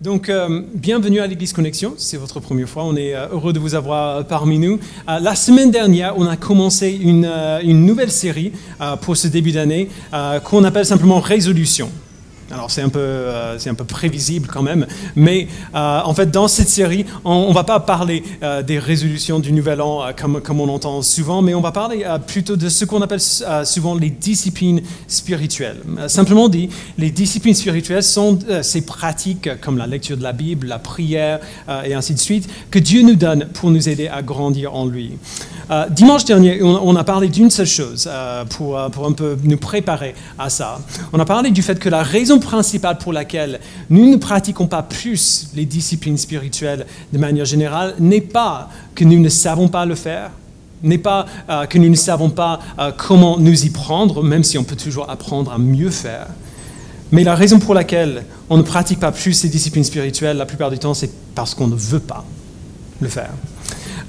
Donc, euh, bienvenue à l'Église Connexion. C'est votre première fois. On est euh, heureux de vous avoir parmi nous. Euh, la semaine dernière, on a commencé une nouvelle série pour ce début d'année qu'on appelle simplement Résolution. Alors c'est un, peu, euh, un peu prévisible quand même, mais euh, en fait dans cette série, on ne va pas parler euh, des résolutions du Nouvel An comme, comme on entend souvent, mais on va parler plutôt de ce qu'on appelle souvent les disciplines spirituelles. simplement dit, les disciplines spirituelles sont ces pratiques comme la lecture de la Bible, la prière et ainsi de suite, que Dieu nous donne pour nous aider à grandir en lui. dimanche dernier, on, on, a parlé d'une seule chose pour, pour un peu nous préparer à ça. On a parlé du fait que la raison principale pour laquelle nous ne pratiquons pas plus les disciplines spirituelles de manière générale n'est pas que nous ne savons pas le faire, n'est pas euh, que nous ne savons pas euh, comment nous y prendre, même si on peut toujours apprendre à mieux faire. Mais la raison pour laquelle on ne pratique pas plus ces disciplines spirituelles, la plupart du temps, c'est parce qu'on ne veut pas le faire.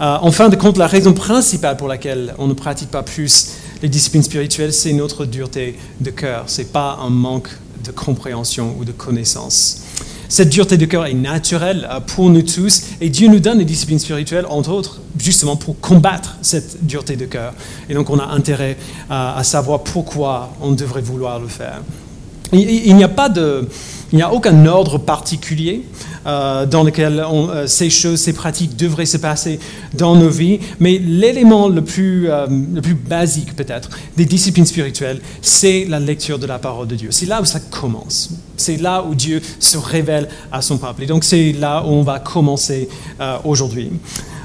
Euh, en fin de compte, la raison principale pour laquelle on ne pratique pas plus les disciplines spirituelles, c'est notre dureté de cœur. Ce n'est pas un manque de compréhension ou de connaissance. Cette dureté de cœur est naturelle pour nous tous et Dieu nous donne des disciplines spirituelles, entre autres, justement pour combattre cette dureté de cœur. Et donc on a intérêt à savoir pourquoi on devrait vouloir le faire. Il n'y a pas de, il n'y a aucun ordre particulier euh, dans lequel euh, ces choses, ces pratiques devraient se passer dans nos vies, mais l'élément le, plus, euh, le plus basique peut-être des disciplines spirituelles, c'est la lecture de la parole de Dieu. C'est là où ça commence. C'est là où Dieu se révèle à son peuple. Et donc c'est là où on va commencer aujourd'hui.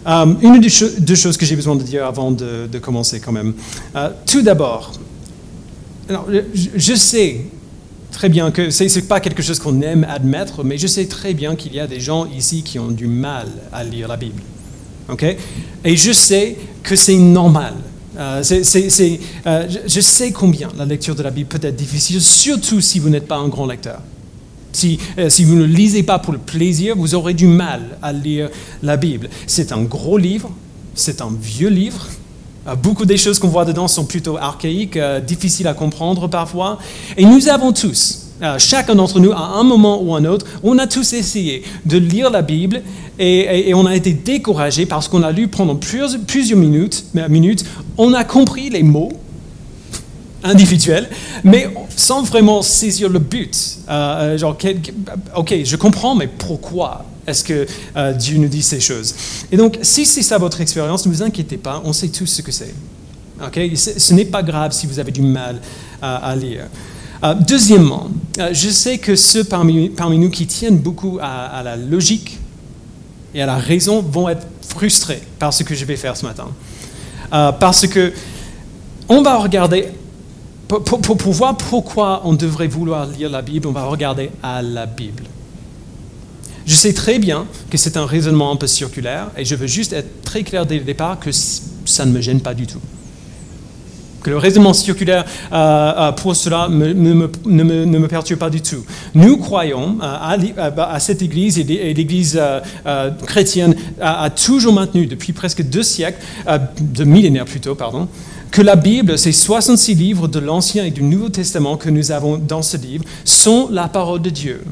une des deux choses que j'ai besoin de dire avant de, de commencer quand même. tout d'abord, je sais très bien que ce n'est pas quelque chose qu'on aime admettre, mais je sais très bien qu'il y a des gens ici qui ont du mal à lire la Bible. ok? Et je sais que c'est normal. Euh, euh, je sais combien la lecture de la Bible peut être difficile, surtout si vous n'êtes pas un grand lecteur. Si, euh, si, vous ne lisez pas pour le plaisir, vous aurez du mal à lire la Bible. C'est un gros livre, c'est un vieux livre, beaucoup des choses qu'on voit dedans sont plutôt archaïques, euh, difficiles à comprendre parfois. Et nous avons tous, euh, chacun d'entre nous, à un moment ou un autre, on a tous essayé de lire la Bible et, on a été découragé parce qu'on a lu pendant plusieurs, plusieurs minutes, minutes, on a compris les mots individuels, mais sans vraiment saisir le but. genre, ok, je comprends, mais pourquoi? Est-ce que euh, Dieu nous dit ces choses? Et donc, si c'est ça votre expérience, ne vous inquiétez pas, on sait tous ce que c'est. Ce n'est pas grave si vous avez du mal à, lire. Euh, deuxièmement, euh, je sais que ceux parmi, nous qui tiennent beaucoup à, la logique et à la raison vont être frustrés par ce que je vais faire ce matin. parce que on va regarder, pour, pour voir pourquoi on devrait vouloir lire la Bible, on va regarder à la Bible. Je sais très bien que c'est un raisonnement un peu circulaire et je veux juste être très clair dès le départ que ça ne me gêne pas du tout. Que le raisonnement circulaire euh, euh, pour cela ne, me, perturbe pas du tout. Nous croyons euh, bah, à, cette Église et l'Église chrétienne a, toujours maintenu depuis presque deux siècles, deux millénaires plutôt, pardon, que la Bible, ces 66 livres de l'Ancien et du Nouveau Testament que nous avons dans ce livre, sont la parole de Dieu.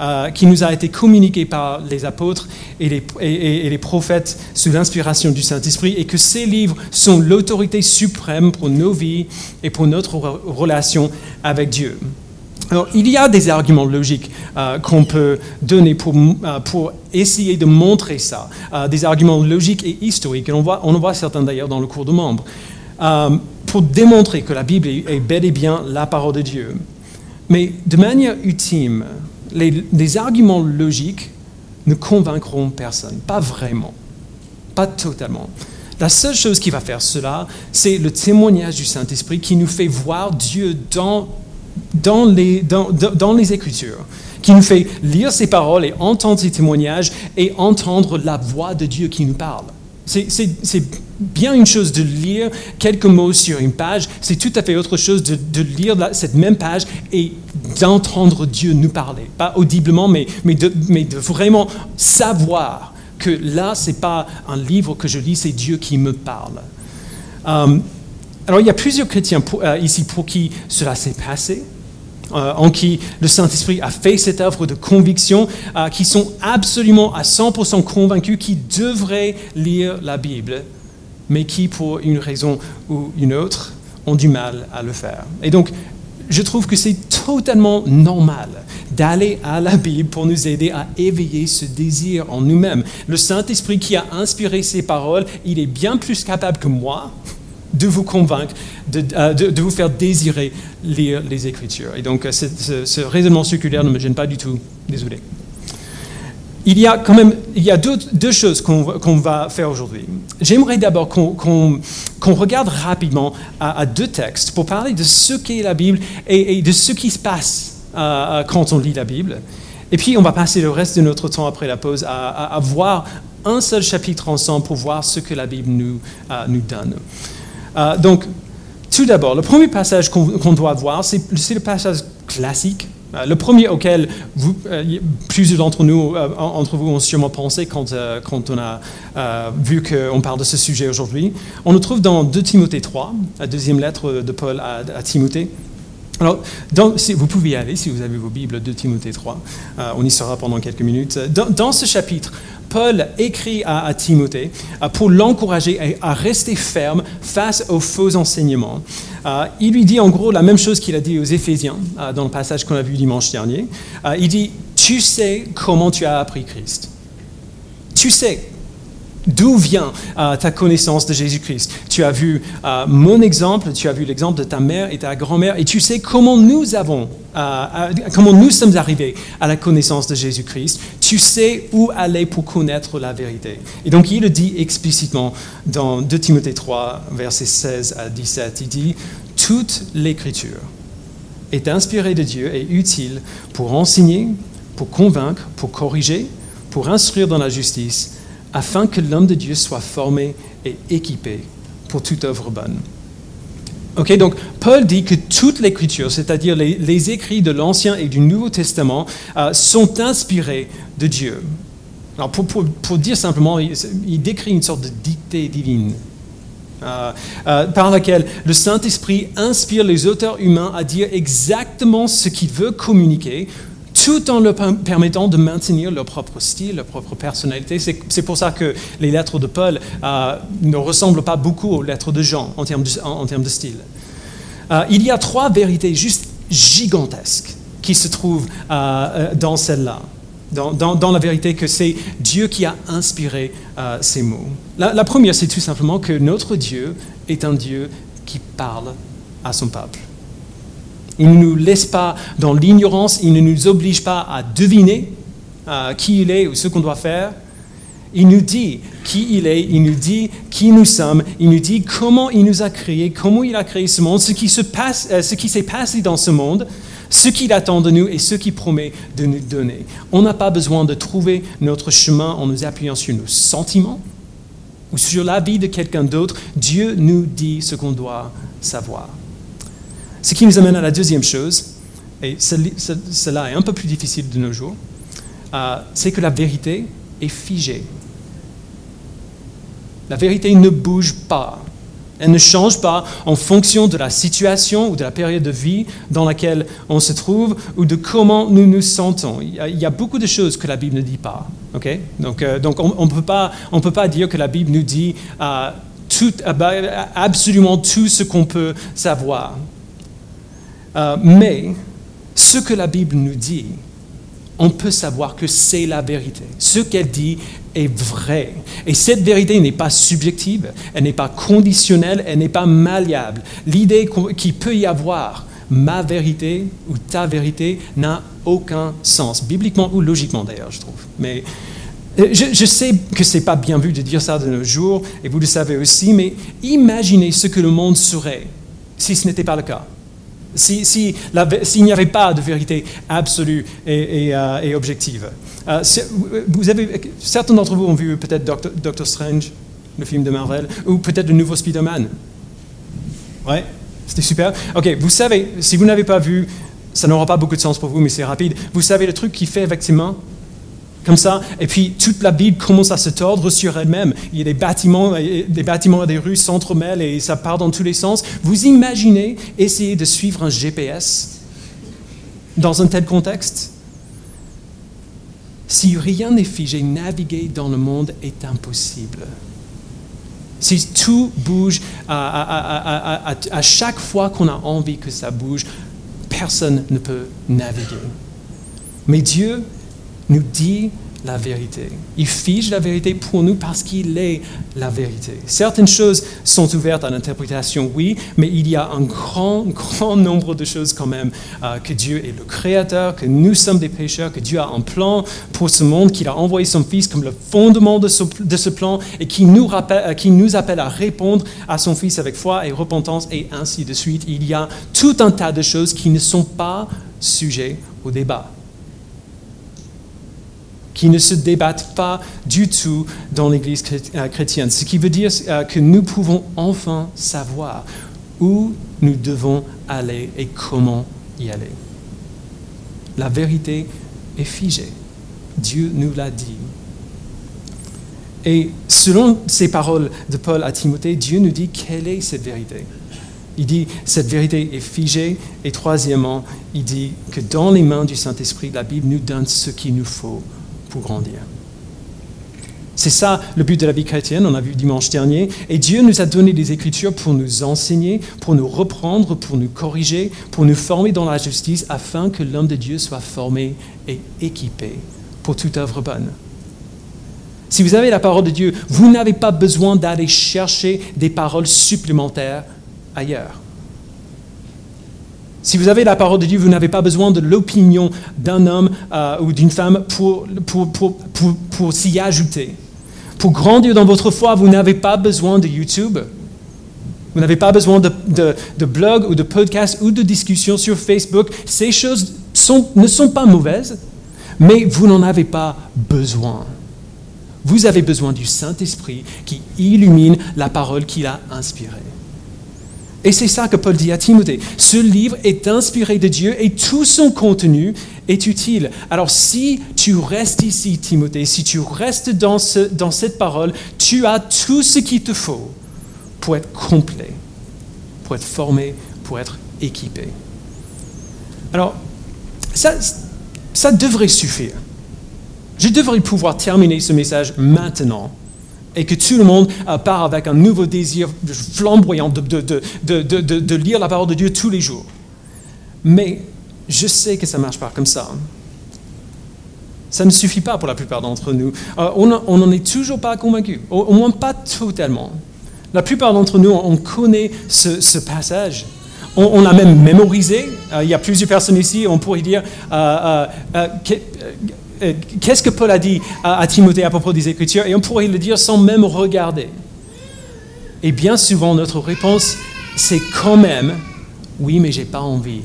Euh, qui nous a été communiqué par les apôtres et les, prophètes sous l'inspiration du Saint-Esprit, et que ces livres sont l'autorité suprême pour nos vies et pour notre relation avec Dieu. Alors, il y a des arguments logiques euh, qu'on peut donner pour, euh, pour, essayer de montrer ça, des arguments logiques et historiques, et on, voit, on en voit certains d'ailleurs dans le cours de membres, pour démontrer que la Bible est bel et bien la parole de Dieu. Mais de manière ultime, les, arguments logiques ne convaincront personne, pas vraiment, pas totalement. La seule chose qui va faire cela, c'est le témoignage du Saint-Esprit qui nous fait voir Dieu dans, dans, les, dans, dans les Écritures, qui nous fait lire ses paroles et entendre ses témoignages et entendre la voix de Dieu qui nous parle. C'est bien une chose de lire quelques mots sur une page, c'est tout à fait autre chose de, lire cette même page et d'entendre Dieu nous parler. Pas audiblement, mais, de, vraiment savoir que là, ce n'est pas un livre que je lis, c'est Dieu qui me parle. Euh, alors, il y a plusieurs chrétiens euh, ici pour qui cela s'est passé. en qui le Saint-Esprit a fait cette œuvre de conviction, qui sont absolument à 100% convaincus qu'ils devraient lire la Bible, mais qui, pour une raison ou une autre, ont du mal à le faire. Et donc, je trouve que c'est totalement normal d'aller à la Bible pour nous aider à éveiller ce désir en nous-mêmes. Le Saint-Esprit qui a inspiré ces paroles, il est bien plus capable que moi de vous convaincre, de, euh, vous faire désirer lire les Écritures. Et donc, ce, ce raisonnement circulaire ne me gêne pas du tout. Désolé il y a quand même il y a deux, choses qu'on va faire aujourd'hui. J'aimerais d'abord qu'on regarde rapidement à, deux textes pour parler de ce qu'est la Bible et, de ce qui se passe euh, quand on lit la Bible. Et puis on va passer le reste de notre temps après la pause à, voir un seul chapitre ensemble pour voir ce que la Bible nous, euh, nous donne. Euh, donc, tout d'abord, le premier passage qu'on doit voir, c'est le passage classique euh, le premier auquel euh, plusieurs d'entre nous, euh, entre vous, ont sûrement pensé quand, on a vu qu'on parle de ce sujet aujourd'hui, on le trouve dans 2 Timothée 3, la deuxième lettre de Paul à, Timothée. Alors, vous pouvez y aller si vous avez vos Bibles, 2 Timothée 3. on y sera pendant quelques minutes. dans ce chapitre, Paul écrit à, Timothée euh, pour l'encourager à, rester ferme face aux faux enseignements. Euh, il lui dit en gros la même chose qu'il a dit aux Éphésiens euh, dans le passage qu'on a vu dimanche dernier. il dit, tu sais comment tu as appris Christ. Tu sais D'où vient ta connaissance de Jésus-Christ? Tu as vu mon exemple, tu as vu l'exemple de ta mère et ta grand-mère, et tu sais comment nous avons, comment nous sommes arrivés à la connaissance de Jésus-Christ. Tu sais où aller pour connaître la vérité. Et donc il le dit explicitement dans 2 Timothée 3, versets 16 à 17. Il dit, toute l'écriture est inspirée de Dieu et utile pour enseigner, pour convaincre, pour corriger, pour instruire dans la justice afin que l'homme de Dieu soit formé et équipé pour toute œuvre bonne. Ok, donc Paul dit que toute l'écriture, c'est-à-dire les, écrits de l'Ancien et du Nouveau Testament, euh, sont inspirés de Dieu. Alors pour, dire simplement, il, décrit une sorte de dictée divine. Euh, euh, par laquelle le Saint-Esprit inspire les auteurs humains à dire exactement ce qu'il veut communiquer tout en leur permettant de maintenir leur propre style, leur propre personnalité. C'est pour ça que les lettres de Paul euh, ne ressemblent pas beaucoup aux lettres de Jean en termes de, style. Euh, il y a trois vérités juste gigantesques qui se trouvent euh, dans celle-là. Dans, la vérité que c'est Dieu qui a inspiré ces mots. la première, c'est tout simplement que notre Dieu est un Dieu qui parle à son peuple. Il ne nous laisse pas dans l'ignorance, il ne nous oblige pas à deviner euh, qui il est ou ce qu'on doit faire. Il nous dit qui il est, il nous dit qui nous sommes, il nous dit comment il nous a créés, comment il a créé ce monde, ce qui, euh, ce qui s'est passé dans ce monde, ce qu'il attend de nous et ce qu'il promet de nous donner. On n'a pas besoin de trouver notre chemin en nous appuyant sur nos sentiments ou sur la vie de quelqu'un d'autre. Dieu nous dit ce qu'on doit savoir. Ce qui nous amène à la deuxième chose, et cela est un peu plus difficile de nos jours, euh, c'est que la vérité est figée. La vérité ne bouge pas. Elle ne change pas en fonction de la situation ou de la période de vie dans laquelle on se trouve ou de comment nous nous sentons. Il y a, beaucoup de choses que la Bible ne dit pas. Donc, euh, donc on ne peut, pas dire que la Bible nous dit euh, tout, absolument tout ce qu'on peut savoir. Euh, mais ce que la Bible nous dit, on peut savoir que c'est la vérité. Ce qu'elle dit est vrai. Et cette vérité n'est pas subjective, elle n'est pas conditionnelle, elle n'est pas malléable. L'idée qu'il peut y avoir ma vérité ou ta vérité n'a aucun sens, bibliquement ou logiquement d'ailleurs, je trouve. Mais euh, je, je sais que ce n'est pas bien vu de dire ça de nos jours, et vous le savez aussi, mais imaginez ce que le monde serait si ce n'était pas le cas. S'il si, n'y avait pas de vérité absolue et, euh, objective. Euh, vous avez, certains d'entre vous ont vu peut-être Doctor, Strange, le film de Marvel, ou peut-être le nouveau Spider-Man. Ouais, c'était super. Ok, vous savez, si vous n'avez pas vu, ça n'aura pas beaucoup de sens pour vous, mais c'est rapide. Vous savez le truc qu'il fait avec ses mains? Comme ça, et puis toute la Bible commence à se tordre sur elle-même. Il y a des bâtiments, des bâtiments et des rues s'entremêlent et ça part dans tous les sens. Vous imaginez essayer de suivre un GPS dans un tel contexte? Si rien n'est figé, naviguer dans le monde est impossible. Si tout bouge à, à chaque fois qu'on a envie que ça bouge, personne ne peut naviguer. Mais Dieu nous dit la vérité. Il fige la vérité pour nous parce qu'il est la vérité. Certaines choses sont ouvertes à l'interprétation, oui, mais il y a un grand, grand nombre de choses quand même. Euh, que Dieu est le créateur, que nous sommes des pécheurs, que Dieu a un plan pour ce monde, qu'il a envoyé son Fils comme le fondement de ce, plan et qui nous, euh, qui nous appelle à répondre à son Fils avec foi et repentance et ainsi de suite. Il y a tout un tas de choses qui ne sont pas sujets au débat qui ne se débattent pas du tout dans l'Église euh, chrétienne. Ce qui veut dire euh, que nous pouvons enfin savoir où nous devons aller et comment y aller. La vérité est figée. Dieu nous l'a dit. Et selon ces paroles de Paul à Timothée, Dieu nous dit quelle est cette vérité. Il dit cette vérité est figée. Et troisièmement, il dit que dans les mains du Saint-Esprit, la Bible nous donne ce qu'il nous faut grandir. C'est ça le but de la vie chrétienne, on a vu dimanche dernier. Et Dieu nous a donné des écritures pour nous enseigner, pour nous reprendre, pour nous corriger, pour nous former dans la justice, afin que l'homme de Dieu soit formé et équipé pour toute œuvre bonne. Si vous avez la parole de Dieu, vous n'avez pas besoin d'aller chercher des paroles supplémentaires ailleurs. Si vous avez la parole de Dieu, vous n'avez pas besoin de l'opinion d'un homme euh, ou d'une femme pour, pour, s'y ajouter. Pour grandir dans votre foi, vous n'avez pas besoin de YouTube. Vous n'avez pas besoin de, de, blog ou de podcast ou de discussion sur Facebook. Ces choses ne sont pas mauvaises, mais vous n'en avez pas besoin. Vous avez besoin du Saint-Esprit qui illumine la parole qu'il a inspirée. Et c'est ça que Paul dit à Timothée. Ce livre est inspiré de Dieu et tout son contenu est utile. Alors si tu restes ici, Timothée, si tu restes dans, ce, dans cette parole, tu as tout ce qu'il te faut pour être complet, pour être formé, pour être équipé. Alors, ça, ça devrait suffire. Je devrais pouvoir terminer ce message maintenant et que tout le monde euh, part avec un nouveau désir flamboyant de, lire la parole de Dieu tous les jours. Mais je sais que ça ne marche pas comme ça. Ça ne suffit pas pour la plupart d'entre nous. Euh, on n'en est toujours pas convaincu, au, moins pas totalement. La plupart d'entre nous, on connaît ce, passage. On, l'a même mémorisé. Euh, il y a plusieurs personnes ici, on pourrait dire, qu'est-ce que Paul a dit à, Timothée à propos des Écritures? Et on pourrait le dire sans même regarder. Et bien souvent, notre réponse, c'est quand même, oui, mais j'ai pas envie.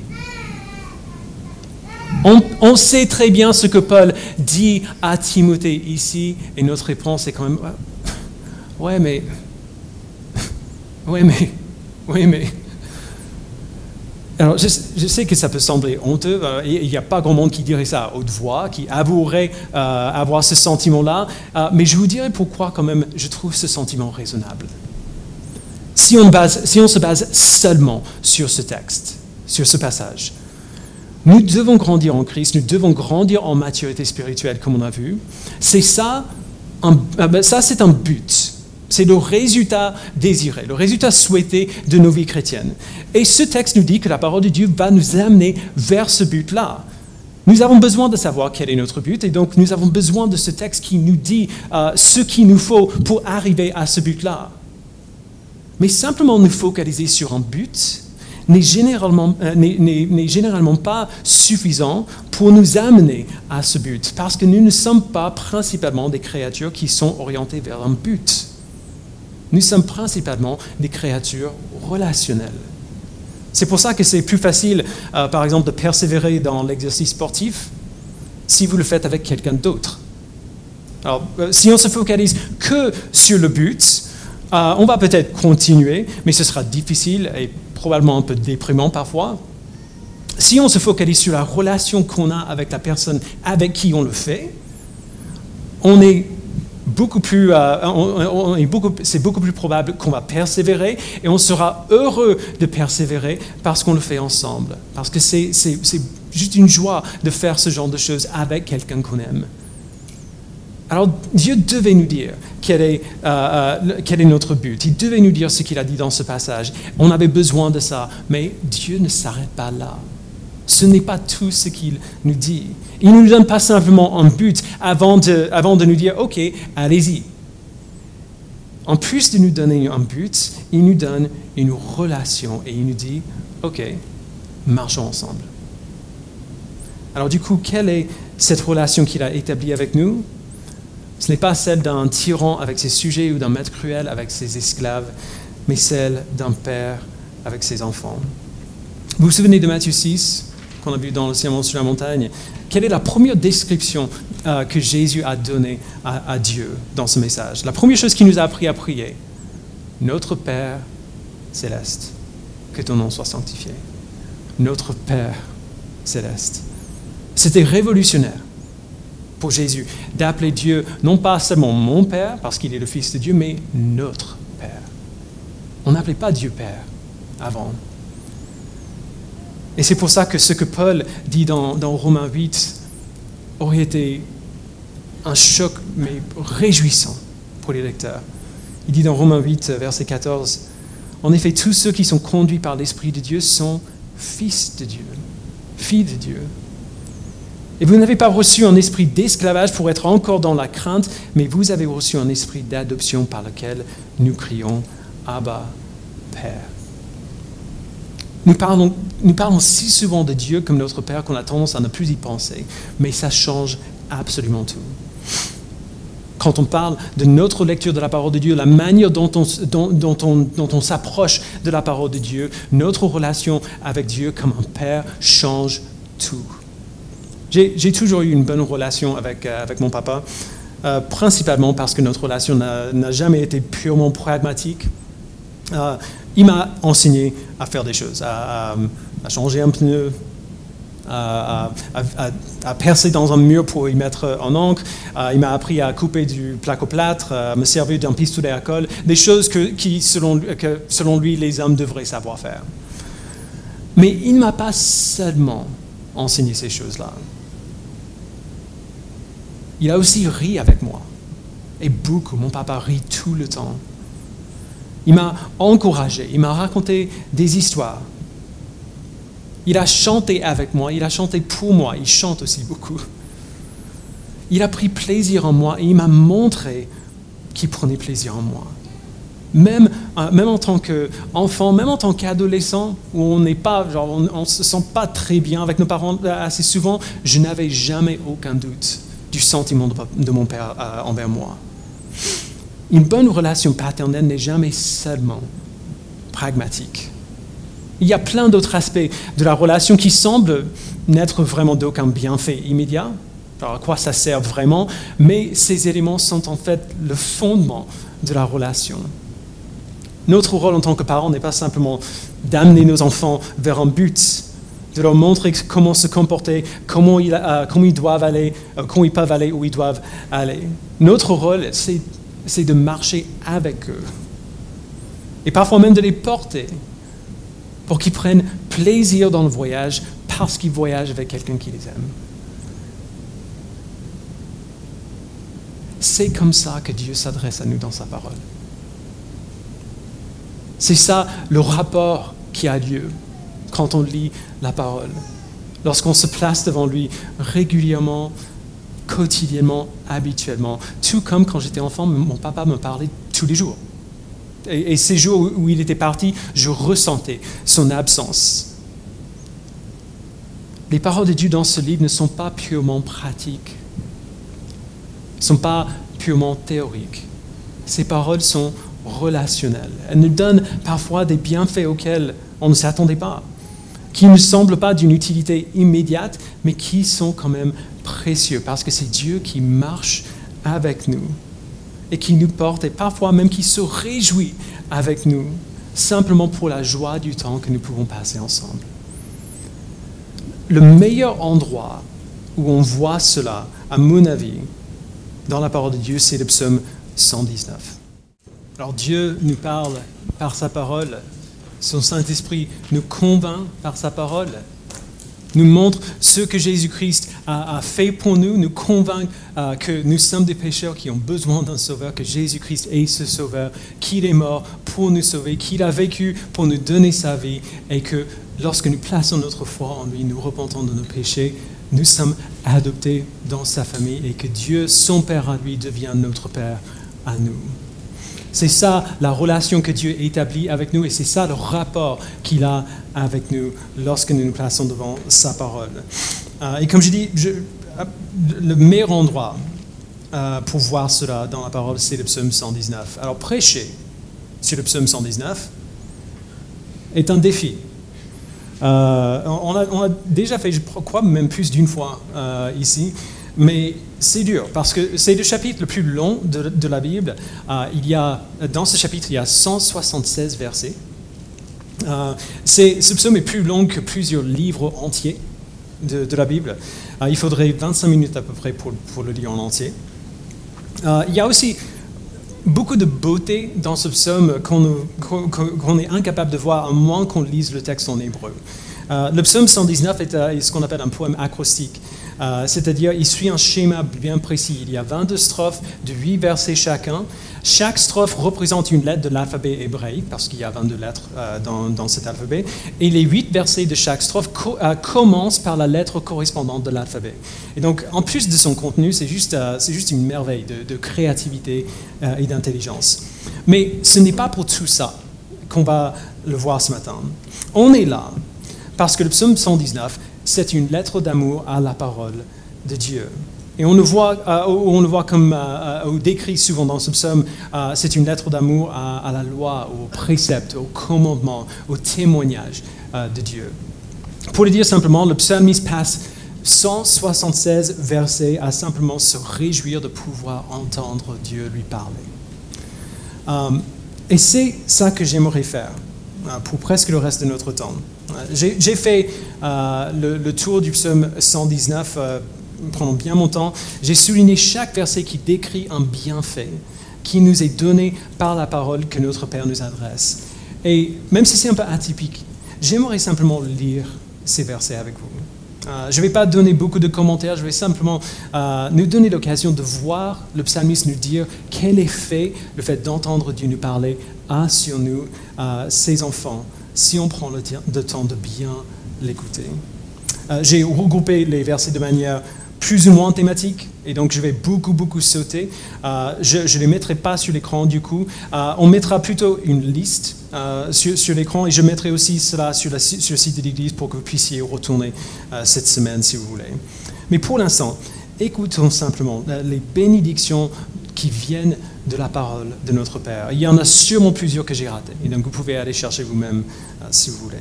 On, on, sait très bien ce que Paul dit à Timothée ici, et notre réponse est quand même, ouais, mais, ouais, mais, ouais, mais. Alors, je, sais que ça peut sembler honteux, euh, il n'y a pas grand monde qui dirait ça à haute voix, qui avouerait euh, avoir ce sentiment-là, euh, mais je vous dirais pourquoi quand même je trouve ce sentiment raisonnable. Si on, si on se base seulement sur ce texte, sur ce passage, nous devons grandir en Christ, nous devons grandir en maturité spirituelle, comme on a vu. C'est ça, ben, ça c'est un but c'est le résultat désiré, le résultat souhaité de nos vies chrétiennes. Et ce texte nous dit que la parole de Dieu va nous amener vers ce but-là. Nous avons besoin de savoir quel est notre but et donc nous avons besoin de ce texte qui nous dit euh, ce qu'il nous faut pour arriver à ce but-là. Mais simplement nous focaliser sur un but n'est généralement, euh, généralement pas suffisant pour nous amener à ce but, parce que nous ne sommes pas principalement des créatures qui sont orientées vers un but. Nous sommes principalement des créatures relationnelles. C'est pour ça que c'est plus facile, euh, par exemple, de persévérer dans l'exercice sportif si vous le faites avec quelqu'un d'autre. Alors, euh, si on se focalise que sur le but, euh, on va peut-être continuer, mais ce sera difficile et probablement un peu déprimant parfois. Si on se focalise sur la relation qu'on a avec la personne avec qui on le fait, on est euh, c'est beaucoup plus probable qu'on va persévérer et on sera heureux de persévérer parce qu'on le fait ensemble. Parce que c'est juste une joie de faire ce genre de choses avec quelqu'un qu'on aime. Alors Dieu devait nous dire quel est, euh, euh, quel est, notre but. Il devait nous dire ce qu'il a dit dans ce passage. On avait besoin de ça, mais Dieu ne s'arrête pas là. Ce n'est pas tout ce qu'il nous dit. Il ne nous donne pas simplement un but avant de, avant de nous dire, OK, allez-y. En plus de nous donner un but, il nous donne une relation et il nous dit, OK, marchons ensemble. Alors du coup, quelle est cette relation qu'il a établie avec nous? Ce n'est pas celle d'un tyran avec ses sujets ou d'un maître cruel avec ses esclaves, mais celle d'un père avec ses enfants. Vous vous souvenez de Matthieu 6, qu'on a vu dans le Sermon sur la montagne Quelle est la première description euh, que Jésus a donnée à, à Dieu dans ce message? La première chose qu'il nous a appris à prier, Notre Père céleste, que ton nom soit sanctifié. Notre Père céleste. C'était révolutionnaire pour Jésus d'appeler Dieu non pas seulement mon Père, parce qu'il est le Fils de Dieu, mais notre Père. On n'appelait pas Dieu Père avant. Et c'est pour ça que ce que Paul dit dans, Romains 8 aurait été un choc, mais réjouissant pour les lecteurs. Il dit dans Romains 8, verset 14, En effet, tous ceux qui sont conduits par l'Esprit de Dieu sont fils de Dieu, filles de Dieu. Et vous n'avez pas reçu un esprit d'esclavage pour être encore dans la crainte, mais vous avez reçu un esprit d'adoption par lequel nous crions Abba, Père. Nous parlons, si souvent de Dieu comme notre Père qu'on a tendance à ne plus y penser, mais ça change absolument tout. Quand on parle de notre lecture de la parole de Dieu, la manière dont on, s'approche de la parole de Dieu, notre relation avec Dieu comme un Père change tout. J'ai toujours eu une bonne relation avec, euh, mon papa, euh, principalement parce que notre relation n'a jamais été purement pragmatique. Euh, il m'a enseigné à faire des choses, à, changer un pneu, à, percer dans un mur pour y mettre en encre. il m'a appris à couper du plaque-au-plâtre, à me servir d'un pistolet à colle, des choses que, selon, que, selon lui, les hommes devraient savoir faire. Mais il ne m'a pas seulement enseigné ces choses-là. Il a aussi ri avec moi. Et beaucoup, mon papa rit tout le temps. Il m'a encouragé, il m'a raconté des histoires. Il a chanté avec moi, il a chanté pour moi, il chante aussi beaucoup. Il a pris plaisir en moi et il m'a montré qu'il prenait plaisir en moi. Même, euh, en tant qu'enfant, même en tant qu'adolescent, où on n'est se sent pas très bien avec nos parents euh, assez souvent, je n'avais jamais aucun doute du sentiment de, mon père euh, envers moi. Une bonne relation paternelle n'est jamais seulement pragmatique. Il y a plein d'autres aspects de la relation qui semblent n'être vraiment d'aucun bienfait immédiat. Alors à quoi ça sert vraiment Mais ces éléments sont en fait le fondement de la relation. Notre rôle en tant que parents n'est pas simplement d'amener nos enfants vers un but, de leur montrer comment se comporter, comment ils, euh, doivent aller, euh, comment ils peuvent aller, où ils doivent aller. Notre rôle, c'est de marcher avec eux. Et parfois même de les porter pour qu'ils prennent plaisir dans le voyage parce qu'ils voyagent avec quelqu'un qui les aime. C'est comme ça que Dieu s'adresse à nous dans sa parole. C'est ça le rapport qui a lieu quand on lit la parole. Lorsqu'on se place devant lui régulièrement, quotidiennement, habituellement. Tout comme quand j'étais enfant, mon papa me parlait tous les jours. Et, ces jours où il était parti, je ressentais son absence. Les paroles de Dieu dans ce livre ne sont pas purement pratiques, ne sont pas purement théoriques. Ces paroles sont relationnelles. Elles nous donnent parfois des bienfaits auxquels on ne s'attendait pas qui ne semblent pas d'une utilité immédiate, mais qui sont quand même précieux, parce que c'est Dieu qui marche avec nous et qui nous porte, et parfois même qui se réjouit avec nous, simplement pour la joie du temps que nous pouvons passer ensemble. Le meilleur endroit où on voit cela, à mon avis, dans la parole de Dieu, c'est le psaume 119. Alors Dieu nous parle par sa parole son Saint-Esprit nous convainc par sa parole. Nous montre ce que Jésus-Christ a, fait pour nous, nous convainc euh, que nous sommes des pécheurs qui ont besoin d'un sauveur, que Jésus-Christ est ce sauveur, qu'il est mort pour nous sauver, qu'il a vécu pour nous donner sa vie, et que lorsque nous plaçons notre foi en lui, nous repentons de nos péchés, nous sommes adoptés dans sa famille et que Dieu, son Père à lui, devient notre Père à nous. C'est ça la relation que Dieu établit avec nous et c'est ça le rapport qu'il a avec nous lorsque nous nous plaçons devant sa parole. Euh, et comme je dis, euh, le meilleur endroit euh, pour voir cela dans la parole, c'est le psaume 119. Alors prêcher sur le psaume 119 est un défi. on, a, déjà fait, je crois, même plus d'une fois ici, mais c'est dur parce que c'est le chapitre le plus long de, la Bible. Euh, il y a, dans ce chapitre, il y a 176 versets. Euh, ce psaume est plus long que plusieurs livres entiers de, la Bible. Euh, il faudrait 25 minutes à peu près pour, le lire en entier. Il y a aussi beaucoup de beauté dans ce psaume qu'on est incapable de voir à moins qu'on lise le texte en hébreu. le psaume 119 est ce qu'on appelle un poème acrostique. Euh, c'est-à-dire il suit un schéma bien précis. Il y a 22 strophes de 8 versets chacun. Chaque strophe représente une lettre de l'alphabet hébraïque, parce qu'il y a 22 lettres euh, dans, cet alphabet. Et les 8 versets de chaque strophe euh, commencent par la lettre correspondante de l'alphabet. Et donc, en plus de son contenu, c'est juste, juste une merveille de, de créativité et d'intelligence. Mais ce n'est pas pour tout ça qu'on va le voir ce matin. On est là parce que le psaume 119 c'est une lettre d'amour à la parole de Dieu. Et on le voit, euh, on le voit comme euh, euh, décrit souvent dans ce psaume, c'est une lettre d'amour à, la loi, au précepte, au commandement, au témoignage de Dieu. Pour le dire simplement, le psalmiste passe 176 versets à simplement se réjouir de pouvoir entendre Dieu lui parler. et c'est ça que j'aimerais faire pour presque le reste de notre temps. J'ai fait euh, le, tour du psaume 119 euh, pendant bien mon temps. J'ai souligné chaque verset qui décrit un bienfait qui nous est donné par la parole que notre Père nous adresse. Et même si c'est un peu atypique, j'aimerais simplement lire ces versets avec vous. Euh, je ne vais pas donner beaucoup de commentaires, je vais simplement nous donner l'occasion de voir le psalmiste nous dire quel effet le fait d'entendre Dieu nous parler a sur nous, ses enfants, si on prend le, temps de bien l'écouter. Euh, j'ai regroupé les versets de manière plus ou moins thématique, et donc je vais beaucoup, beaucoup sauter. Euh, je ne les mettrai pas sur l'écran du coup. Euh, on mettra plutôt une liste sur, l'écran, et je mettrai aussi cela sur, sur le site de l'Église pour que vous puissiez retourner cette semaine si vous voulez. Mais pour l'instant, écoutons simplement les bénédictions qui viennent de la parole de notre Père. Il y en a sûrement plusieurs que j'ai ratées, et donc vous pouvez aller chercher vous-même si vous voulez.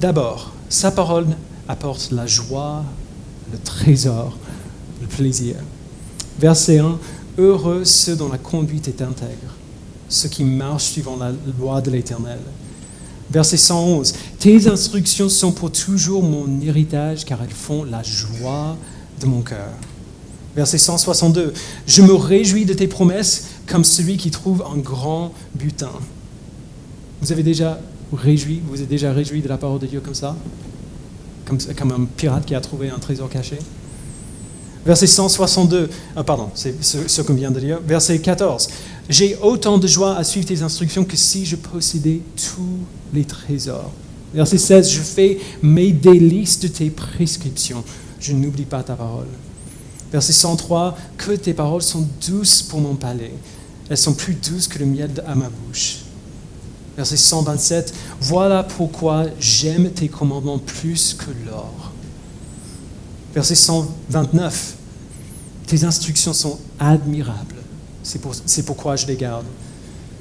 D'abord, sa parole apporte la joie, le trésor, le plaisir. Verset 1, Heureux ceux dont la conduite est intègre, ceux qui marchent suivant la loi de l'Éternel. Verset 111, Tes instructions sont pour toujours mon héritage car elles font la joie de mon cœur. Verset 162, Je me réjouis de tes promesses comme celui qui trouve un grand butin. Vous avez déjà vous êtes déjà réjoui de la parole de Dieu comme ça? Comme, un pirate qui a trouvé un trésor caché? Verset 162, ah, pardon, c'est ce, ce qu'on vient de dire. Verset 14, J'ai autant de joie à suivre tes instructions que si je possédais tous les trésors. Verset 16, Je fais mes délices de tes prescriptions. Je n'oublie pas ta parole. Verset 103, que tes paroles sont douces pour mon palais. Elles sont plus douces que le miel à ma bouche. Verset 127, voilà pourquoi j'aime tes commandements plus que l'or. Verset 129, tes instructions sont admirables. C'est pourquoi je les garde.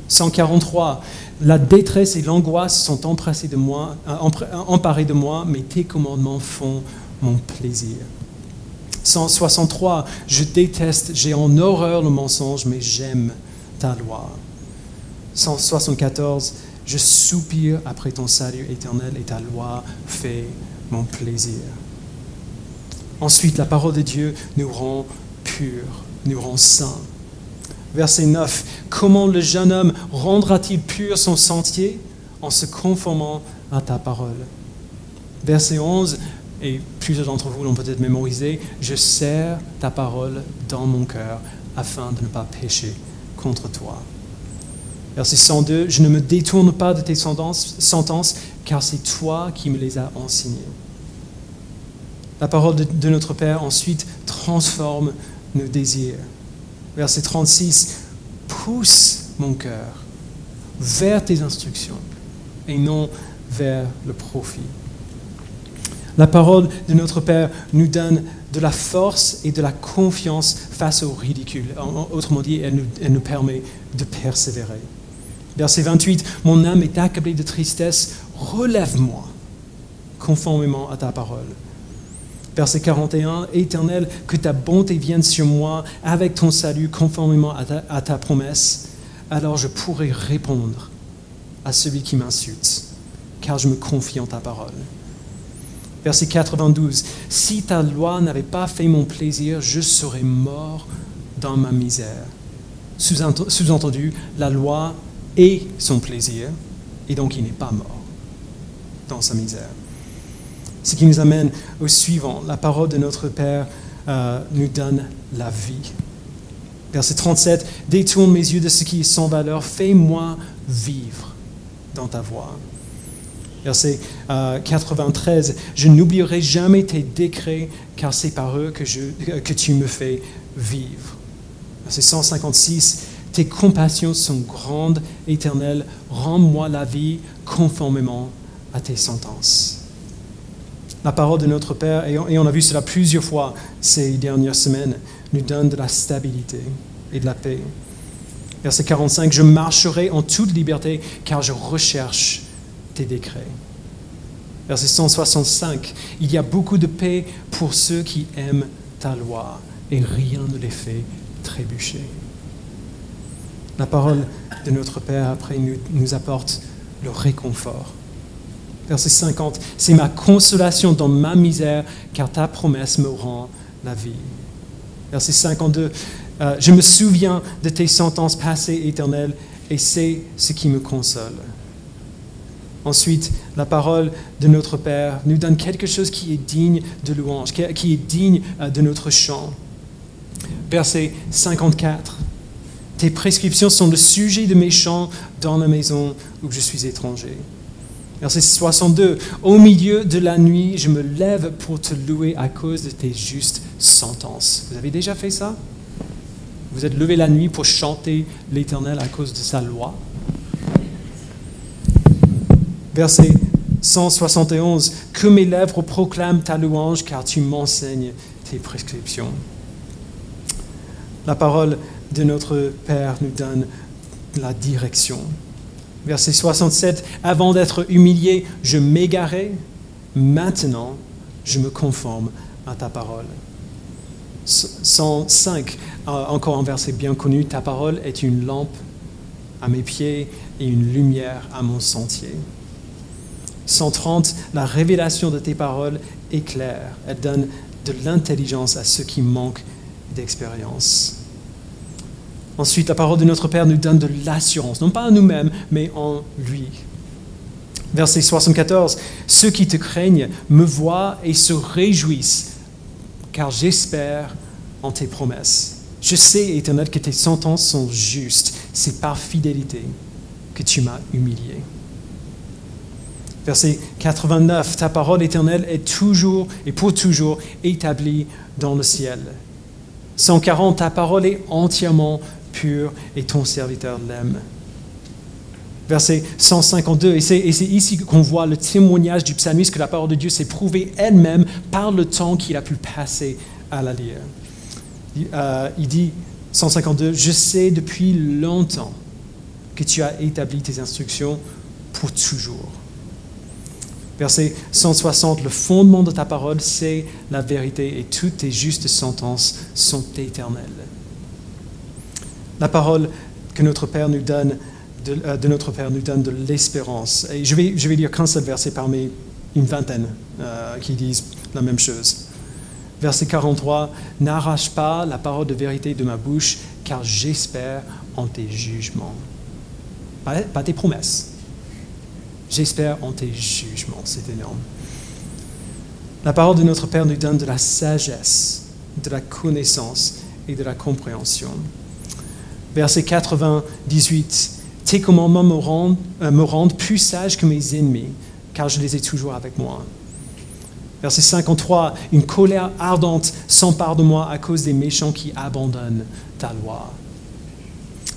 143, la détresse et l'angoisse sont empressées de moi, euh, emparées de moi, mais tes commandements font mon plaisir. 163, je déteste, j'ai en horreur le mensonge, mais j'aime ta loi. 174, je soupire après ton salut éternel et ta loi fait mon plaisir. Ensuite, la parole de Dieu nous rend purs, nous rend saints. Verset 9, comment le jeune homme rendra-t-il pur son sentier en se conformant à ta parole? Verset 11, et plusieurs d'entre vous l'ont peut-être mémorisé, je serre ta parole dans mon cœur afin de ne pas pécher contre toi. Verset 102, je ne me détourne pas de tes sentences, car c'est toi qui me les as enseignées. La parole de, notre Père ensuite transforme nos désirs. Verset 36, pousse mon cœur vers tes instructions et non vers le profit. La parole de notre Père nous donne de la force et de la confiance face au ridicule. Autrement dit, elle nous, elle nous permet de persévérer. Verset 28, Mon âme est accablée de tristesse, relève-moi conformément à ta parole. Verset 41, Éternel, que ta bonté vienne sur moi avec ton salut conformément à ta, promesse, alors je pourrai répondre à celui qui m'insulte, car je me confie en ta parole. Verset 92, Si ta loi n'avait pas fait mon plaisir, je serais mort dans ma misère. Sous-entendu, la loi est son plaisir, et donc il n'est pas mort dans sa misère. Ce qui nous amène au suivant. La parole de notre Père euh, nous donne la vie. Verset 37, Détourne mes yeux de ce qui est sans valeur, fais-moi vivre dans ta voie. Verset 93, euh, Je n'oublierai jamais tes décrets, car c'est par eux que, que tu me fais vivre. Verset 156, Tes compassions sont grandes, éternelles, rends-moi la vie conformément à tes sentences la parole de notre Père, et on a vu cela plusieurs fois ces dernières semaines, nous donne de la stabilité et de la paix. Verset 45, je marcherai en toute liberté car je recherche tes décrets. Verset 165, il y a beaucoup de paix pour ceux qui aiment ta loi et rien ne les fait trébucher. La parole de notre Père, après, nous, apporte le réconfort verset 50, c'est ma consolation dans ma misère, car ta promesse me rend la vie. Verset 52, euh, je me souviens de tes sentences passées éternelles, et c'est ce qui me console. Ensuite, la parole de notre Père nous donne quelque chose qui est digne de louange, qui est digne euh, de notre chant. Verset 54. Tes prescriptions sont le sujet de mes chants dans la maison où je suis étranger. Verset 62. Au milieu de la nuit, je me lève pour te louer à cause de tes justes sentences. Vous avez déjà fait ça? Vous êtes levé la nuit pour chanter l'Éternel à cause de sa loi? Verset 171. Que mes lèvres proclament ta louange car tu m'enseignes tes prescriptions. La parole de notre Père nous donne la direction. Verset 67, Avant d'être humilié, je m'égarais, maintenant je me conforme à ta parole. 105, euh, encore un verset bien connu, Ta parole est une lampe à mes pieds et une lumière à mon sentier. 130, La révélation de tes paroles est claire, elle donne de l'intelligence à ceux qui manquent d'expérience. Ensuite, la parole de notre Père nous donne de l'assurance, non pas à nous-mêmes, mais en lui. Verset 74, Ceux qui te craignent me voient et se réjouissent, car j'espère en tes promesses. Je sais, Éternel, que tes sentences sont justes. C'est par fidélité que tu m'as humilié. Verset 89, Ta parole éternelle est toujours et pour toujours établie dans le ciel. 140, Ta parole est entièrement pur et ton serviteur l'aime. Verset 152, et c'est ici qu'on voit le témoignage du psalmiste que la parole de Dieu s'est prouvée elle-même par le temps qu'il a pu passer à la lire. Euh, il dit, 152, Je sais depuis longtemps que tu as établi tes instructions pour toujours. Verset 160, Le fondement de ta parole, c'est la vérité et toutes tes justes sentences sont éternelles la parole que notre Père nous donne, de, euh, notre Père nous donne de l'espérance. Et je vais, je vais lire qu'un seul verset parmi une vingtaine euh, qui disent la même chose. Verset 43, N'arrache pas la parole de vérité de ma bouche, car j'espère en tes jugements. Pas, pas tes promesses. J'espère en tes jugements. C'est énorme. La parole de notre Père nous donne de la sagesse, de la connaissance et de la compréhension. Verset 98. Tes commandements me rendent, euh, me plus sage que mes ennemis, car je les ai toujours avec moi. Verset 53, une colère ardente s'empare de moi à cause des méchants qui abandonnent ta loi.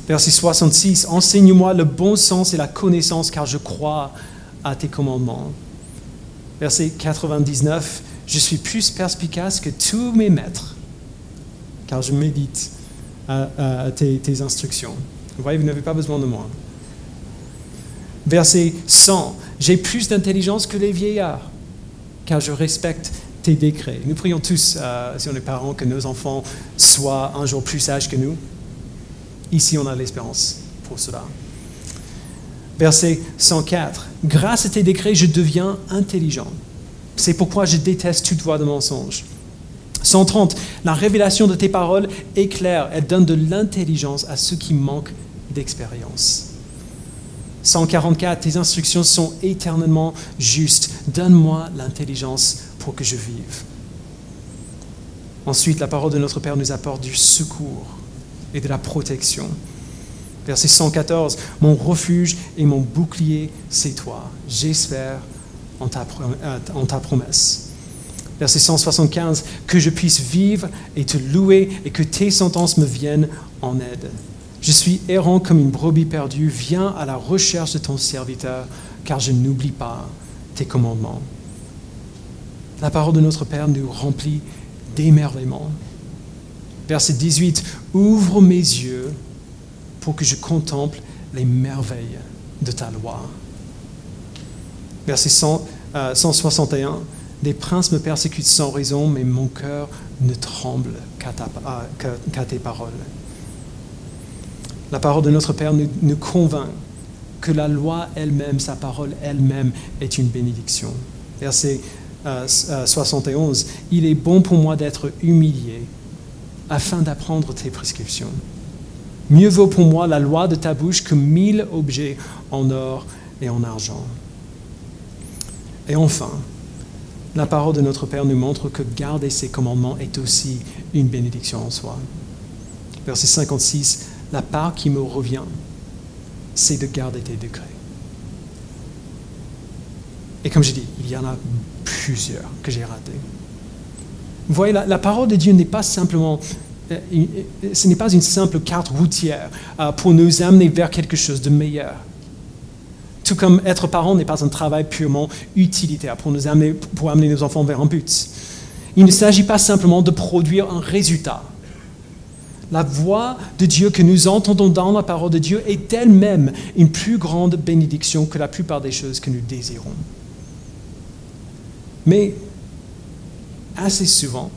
Verset 66, enseigne-moi le bon sens et la connaissance car je crois à tes commandements. Verset 99, je suis plus perspicace que tous mes maîtres car je médite à, tes, instructions. Vous voyez, vous n'avez pas besoin de moi. Verset 100, j'ai plus d'intelligence que les vieillards car je respecte tes décrets. Nous prions tous, euh, si on est parents, que nos enfants soient un jour plus sages que nous. Ici, on a l'espérance pour cela. Verset 104. Grâce à tes décrets, je deviens intelligent. C'est pourquoi je déteste toute voix de mensonge. 130. La révélation de tes paroles est claire. Elle donne de l'intelligence à ceux qui manquent d'expérience. 144, tes instructions sont éternellement justes. Donne-moi l'intelligence pour que je vive. Ensuite, la parole de notre Père nous apporte du secours et de la protection. Verset 114, mon refuge et mon bouclier, c'est toi. J'espère en euh, en ta promesse. Verset 175, que je puisse vivre et te louer et que tes sentences me viennent en aide. Je suis errant comme une brebis perdue. Viens à la recherche de ton serviteur, car je n'oublie pas tes commandements. La parole de notre Père nous remplit d'émerveillement. Verset 18. Ouvre mes yeux pour que je contemple les merveilles de ta loi. Verset 161. Euh, Des princes me persécutent sans raison, mais mon cœur ne tremble qu'à tes paroles. La parole de notre Père nous, convainc que la loi elle-même, sa parole elle-même est une bénédiction. Verset 71, euh, euh, Il est bon pour moi d'être humilié afin d'apprendre tes prescriptions. Mieux vaut pour moi la loi de ta bouche que mille objets en or et en argent. Et enfin, la parole de notre Père nous montre que garder ses commandements est aussi une bénédiction en soi. Verset 56, la part qui me revient, c'est de garder tes décrets. Et comme je dis, il y en a plusieurs que j'ai ratés. Vous voyez, la, parole de Dieu n'est pas simplement, euh, ce n'est pas une simple carte routière euh, pour nous amener vers quelque chose de meilleur. Tout comme être parent n'est pas un travail purement utilitaire pour, amener, pour amener nos enfants vers un but. Il ne s'agit pas simplement de produire un résultat la voix de Dieu que nous entendons dans la parole de Dieu est elle-même une plus grande bénédiction que la plupart des choses que nous désirons. Mais assez souvent,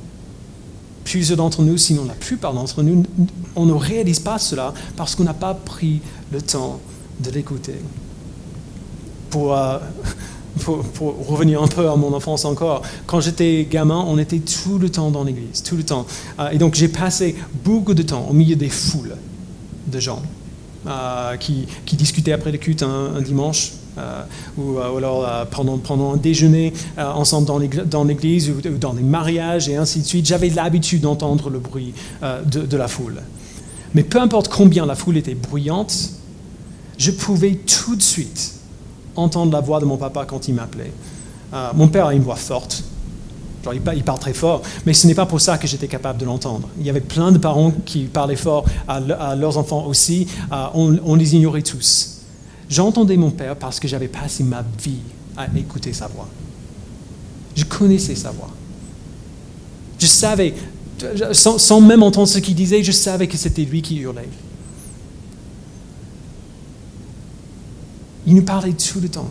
plusieurs d'entre nous, sinon la plupart d'entre nous, on ne réalise pas cela parce qu'on n'a pas pris le temps de l'écouter. Pour, euh, pour, revenir un peu à mon enfance encore, quand j'étais gamin, on était tout le temps dans l'église, tout le temps. Euh, et donc j'ai passé beaucoup de temps au milieu des foules de gens euh, qui, discutaient après le culte un, dimanche. Ou, alors pendant, un déjeuner ensemble dans l'église ou, dans des mariages et ainsi de suite. J'avais l'habitude d'entendre le bruit de la foule. Mais peu importe combien la foule était bruyante, je pouvais tout de suite entendre la voix de mon papa quand il m'appelait. Euh, mon père a une voix forte. il, parle très fort, mais ce n'est pas pour ça que j'étais capable de l'entendre. Il y avait plein de parents qui parlaient fort à, leurs enfants aussi. Euh, on, les ignorait tous. J'entendais mon père parce que j'avais passé ma vie à écouter sa voix. Je connaissais sa voix. Je savais, sans, sans même entendre ce qu'il disait, je savais que c'était lui qui hurlait. Il nous parlait tout le temps.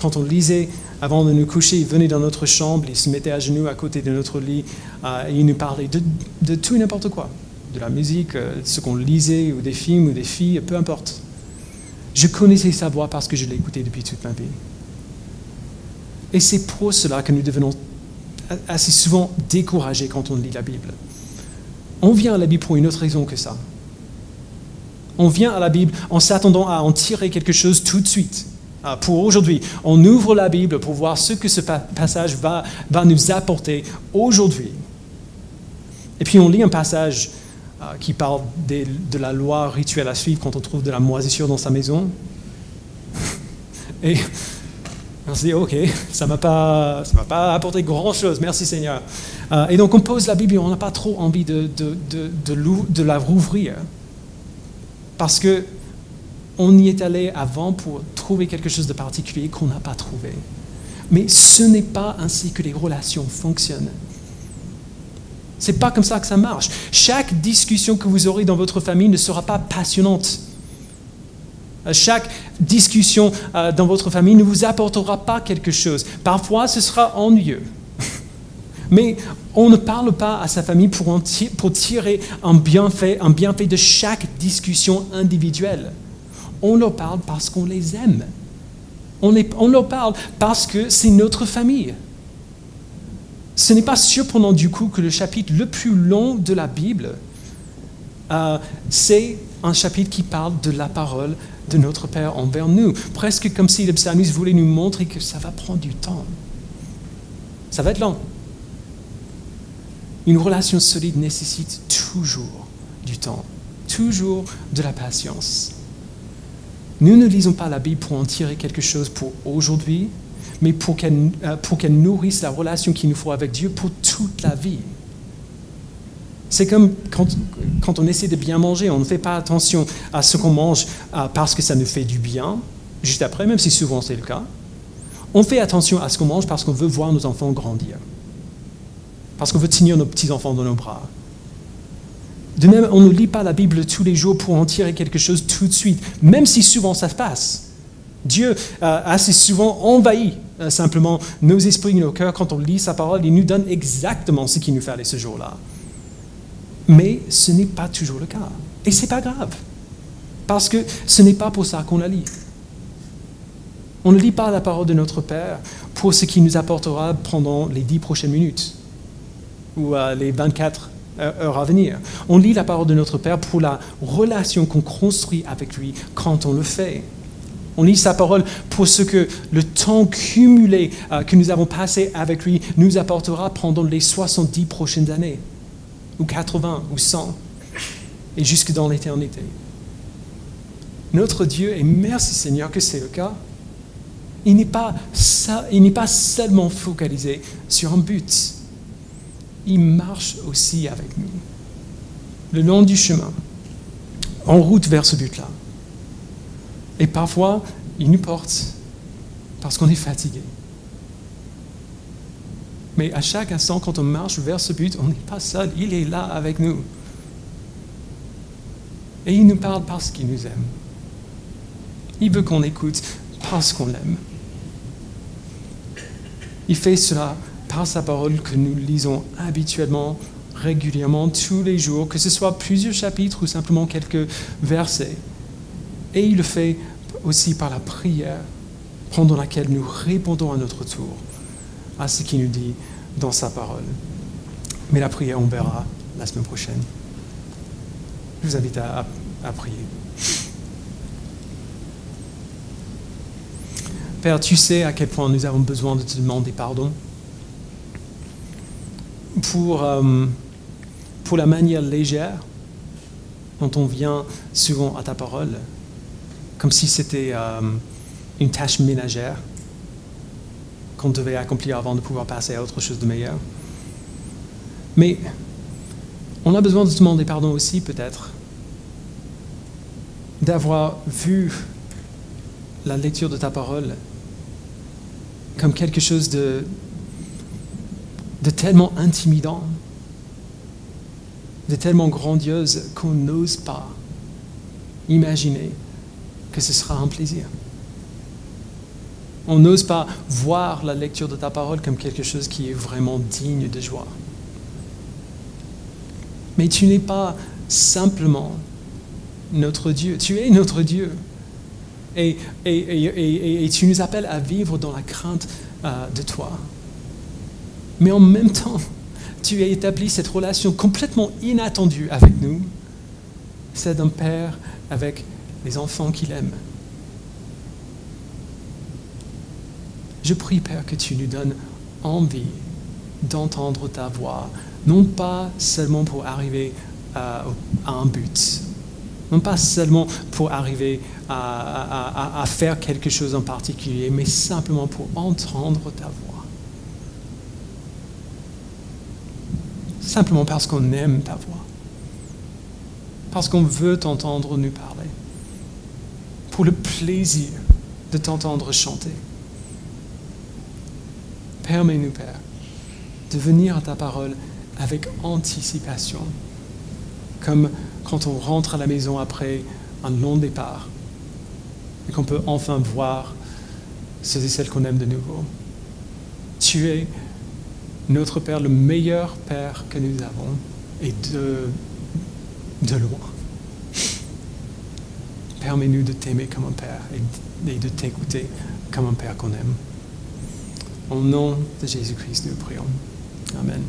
Quand on lisait avant de nous coucher, il venait dans notre chambre, il se mettait à genoux à côté de notre lit, euh, et il nous parlait de, tout et n'importe quoi, de la musique, euh, ce qu'on lisait, ou des films, ou des filles, peu importe. Je connaissais sa voix parce que je écouté depuis toute ma vie. Et c'est pour cela que nous devenons assez souvent découragés quand on lit la Bible. On vient à la Bible pour une autre raison que ça. On vient à la Bible en s'attendant à en tirer quelque chose tout de suite. euh, pour aujourd'hui. On ouvre la Bible pour voir ce que ce passage va, va nous apporter aujourd'hui. Et puis on lit un passage euh, qui parle de la loi rituelle à suivre quand on trouve de la moisissure dans sa maison. Et on se dit, ok, ça ne m'a pas, apporté grand-chose, merci Seigneur. Euh, et donc on pose la Bible on n'a pas trop envie de, de, de, la rouvrir. Parce que on y est allé avant pour trouver quelque chose de particulier qu'on n'a pas trouvé. Mais ce n'est pas ainsi que les relations fonctionnent. Ce n'est pas comme ça que ça marche. Chaque discussion que vous aurez dans votre famille ne sera pas passionnante. Chaque discussion euh, dans votre famille ne vous apportera pas quelque chose. Parfois, ce sera ennuyeux. Mais on ne parle pas à sa famille pour, tirer un bienfait, de chaque discussion individuelle. On leur parle parce qu'on les aime. On, on leur parle parce que c'est notre famille. Ce n'est pas surprenant du coup que le chapitre le plus long de la Bible, euh, c'est un chapitre qui parle de la parole de notre Père envers nous. Presque comme si le psalmiste voulait nous montrer que ça va prendre du temps. Ça va être long. Une relation solide nécessite toujours du temps, toujours de la patience. Nous ne lisons pas la Bible pour en tirer quelque chose pour aujourd'hui, mais pour qu'elle, euh, nourrisse la relation qu'il nous faut avec Dieu pour toute la vie. C'est comme quand, on essaie de bien manger, on ne fait pas attention à ce qu'on mange parce que ça nous fait du bien, juste après, même si souvent c'est le cas. On fait attention à ce qu'on mange parce qu'on veut voir nos enfants grandir, parce qu'on veut tenir nos petits-enfants dans nos bras. De même, on ne lit pas la Bible tous les jours pour en tirer quelque chose tout de suite, même si souvent ça se passe. Dieu euh, assez souvent envahit euh, simplement nos esprits et nos cœurs quand on lit sa parole. Il nous donne exactement ce qu'il nous fallait ce jour-là. Mais ce n'est pas toujours le cas. Et ce n'est pas grave. Parce que ce n'est pas pour ça qu'on la lit. On ne lit pas la parole de notre Père pour ce qui nous apportera pendant les dix prochaines minutes ou euh, les 24 heures à venir. On lit la parole de notre Père pour la relation qu'on construit avec lui quand on le fait. On lit sa parole pour ce que le temps cumulé euh, que nous avons passé avec lui nous apportera pendant les 70 prochaines années, ou 80, ou 100, et jusque dans l'éternité. Notre Dieu, et merci Seigneur que c'est le cas, il n'est pas, pas seulement focalisé sur un but, il marche aussi avec nous, le long du chemin, en route vers ce but-là. Et parfois, il nous porte parce qu'on est fatigué. Mais à chaque instant, quand on marche vers ce but, on n'est pas seul, il est là avec nous. Et il nous parle parce qu'il nous aime. Il veut qu'on écoute parce qu'on l'aime. Il fait cela par sa parole que nous lisons habituellement, régulièrement, tous les jours, que ce soit plusieurs chapitres ou simplement quelques versets. Et il le fait aussi par la prière pendant laquelle nous répondons à notre tour à ce qu'il nous dit dans sa parole. Mais la prière, on verra la semaine prochaine. Je vous invite à, à prier. Père, tu sais à quel point nous avons besoin de te demander pardon pour, euh, pour la manière légère dont on vient souvent à ta parole comme si c'était euh, une tâche ménagère qu'on devait accomplir avant de pouvoir passer à autre chose de meilleur. Mais on a besoin de demander pardon aussi, peut-être, d'avoir vu la lecture de ta parole comme quelque chose de, de tellement intimidant, de tellement grandiose qu'on n'ose pas imaginer que ce sera un plaisir. On n'ose pas voir la lecture de ta parole comme quelque chose qui est vraiment digne de joie. Mais tu n'es pas simplement notre Dieu, tu es notre Dieu. Et, et, tu nous appelles à vivre dans la crainte euh, de toi. Mais en même temps, tu as établi cette relation complètement inattendue avec nous, celle d'un père avec les enfants qu'il aime. Je prie, Père, que tu nous donnes envie d'entendre ta voix, non pas seulement pour arriver à, un but, non pas seulement pour arriver à, à, faire quelque chose en particulier, mais simplement pour entendre ta voix. Simplement parce qu'on aime ta voix, parce qu'on veut t'entendre nous parler, pour le plaisir de t'entendre chanter. Permets-nous, Père, de venir à ta parole avec anticipation, comme quand on rentre à la maison après un long départ et qu'on peut enfin voir ceux et celles qu'on aime de nouveau. Tu es notre Père, le meilleur Père que nous avons, et de, de loin. Permets-nous de t'aimer comme un Père et de t'écouter comme un Père qu'on aime. Au nom de Jésus-Christ, nous prions. Amen.